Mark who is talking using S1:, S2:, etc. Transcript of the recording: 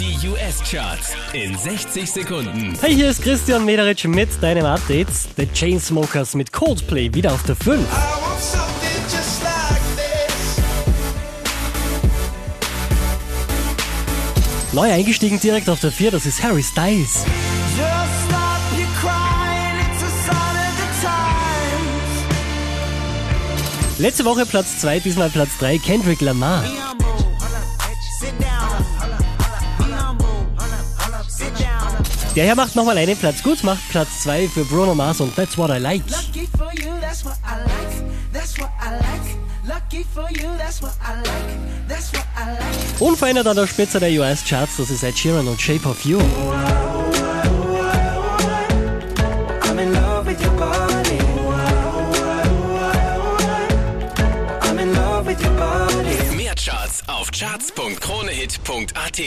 S1: Die US-Charts in 60 Sekunden.
S2: Hey, hier ist Christian Mederitsch mit deinem Update. The Chainsmokers mit Coldplay wieder auf der 5.
S3: I want something just like this.
S2: Neu eingestiegen direkt auf der 4, das ist Harry Styles. Letzte Woche Platz 2, diesmal Platz 3, Kendrick Lamar. Der hier macht nochmal einen Platz gut, macht Platz 2 für Bruno Mars und That's What I Like.
S3: Lucky for you, that's what I like. That's what I like. Lucky for you, that's what I like. That's what I like.
S2: Unverändert an der Spitze der US-Charts, das ist Ed Sheeran und Shape of You.
S1: Mehr Charts auf charts.kronehit.at.